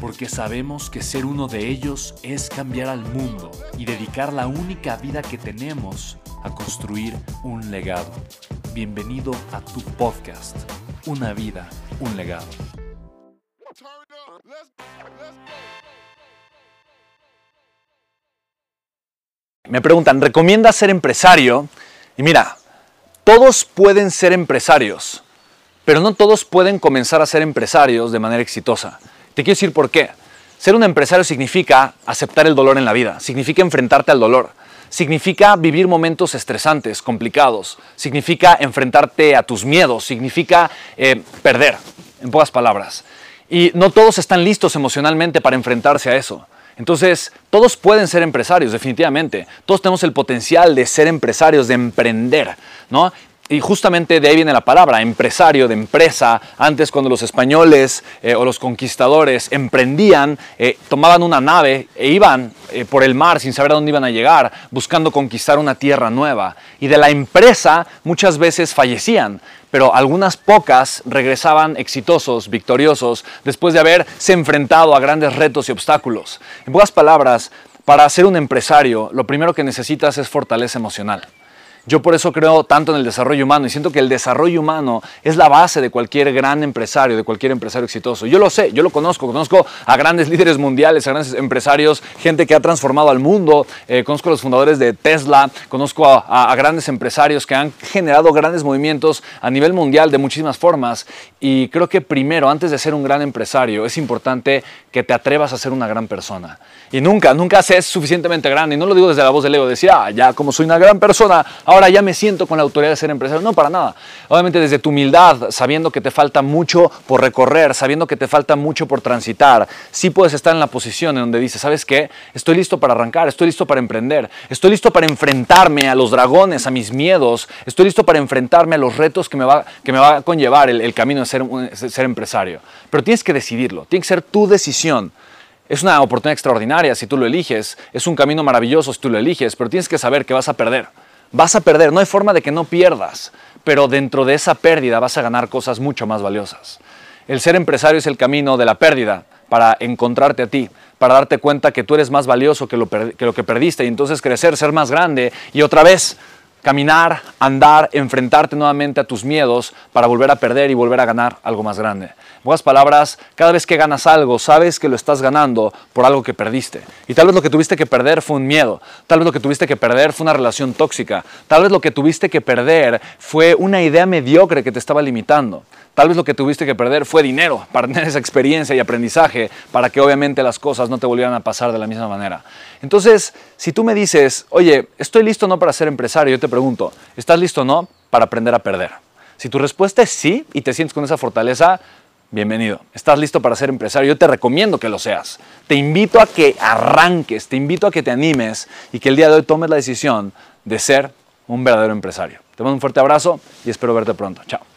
porque sabemos que ser uno de ellos es cambiar al mundo y dedicar la única vida que tenemos a construir un legado. Bienvenido a tu podcast, Una vida, un legado. Me preguntan, ¿recomiendas ser empresario? Y mira, todos pueden ser empresarios, pero no todos pueden comenzar a ser empresarios de manera exitosa. Te quiero decir por qué. Ser un empresario significa aceptar el dolor en la vida, significa enfrentarte al dolor, significa vivir momentos estresantes, complicados, significa enfrentarte a tus miedos, significa eh, perder, en pocas palabras. Y no todos están listos emocionalmente para enfrentarse a eso. Entonces, todos pueden ser empresarios, definitivamente. Todos tenemos el potencial de ser empresarios, de emprender, ¿no? Y justamente de ahí viene la palabra, empresario, de empresa. Antes cuando los españoles eh, o los conquistadores emprendían, eh, tomaban una nave e iban eh, por el mar sin saber a dónde iban a llegar, buscando conquistar una tierra nueva. Y de la empresa muchas veces fallecían, pero algunas pocas regresaban exitosos, victoriosos, después de haberse enfrentado a grandes retos y obstáculos. En pocas palabras, para ser un empresario, lo primero que necesitas es fortaleza emocional. Yo por eso creo tanto en el desarrollo humano y siento que el desarrollo humano es la base de cualquier gran empresario, de cualquier empresario exitoso. Yo lo sé, yo lo conozco, conozco a grandes líderes mundiales, a grandes empresarios, gente que ha transformado al mundo, eh, conozco a los fundadores de Tesla, conozco a, a grandes empresarios que han generado grandes movimientos a nivel mundial de muchísimas formas y creo que primero, antes de ser un gran empresario, es importante que te atrevas a ser una gran persona. Y nunca, nunca seas suficientemente grande. Y no lo digo desde la voz del ego, decir, ah, ya como soy una gran persona, ahora ya me siento con la autoridad de ser empresario. No, para nada. Obviamente desde tu humildad, sabiendo que te falta mucho por recorrer, sabiendo que te falta mucho por transitar, sí puedes estar en la posición en donde dices, ¿sabes qué? Estoy listo para arrancar, estoy listo para emprender, estoy listo para enfrentarme a los dragones, a mis miedos, estoy listo para enfrentarme a los retos que me va, que me va a conllevar el, camino de ser, ser empresario. Pero tienes que decidirlo, tiene que ser tu decisión. Es una oportunidad extraordinaria si tú lo eliges, es un camino maravilloso si tú lo eliges, pero tienes que saber que vas a perder. Vas a perder, no hay forma de que no pierdas, pero dentro de esa pérdida vas a ganar cosas mucho más valiosas. El ser empresario es el camino de la pérdida para encontrarte a ti, para darte cuenta que tú eres más valioso que lo, que, perdiste y entonces crecer, ser más grande y otra vez caminar, andar, enfrentarte nuevamente a tus miedos para volver a perder y volver a ganar algo más grande. En pocas palabras, cada vez que ganas algo, sabes que lo estás ganando por algo que perdiste. Y tal vez lo que tuviste que perder fue un miedo, tal vez lo que tuviste que perder fue una relación tóxica, tal vez lo que tuviste que perder fue una idea mediocre que te estaba limitando. Tal vez lo que tuviste que perder fue dinero para tener esa experiencia y aprendizaje para que obviamente las cosas no te volvieran a pasar de la misma manera. Entonces, si tú me dices, oye, estoy listo no para ser empresario, yo te pregunto, ¿estás listo no para aprender a perder? Si tu respuesta es sí y te sientes con esa fortaleza, bienvenido. ¿Estás listo para ser empresario? Yo te recomiendo que lo seas. Te invito a que arranques, te invito a que te animes y que el día de hoy tomes la decisión de ser un verdadero empresario. Te mando un fuerte abrazo y espero verte pronto. Chao.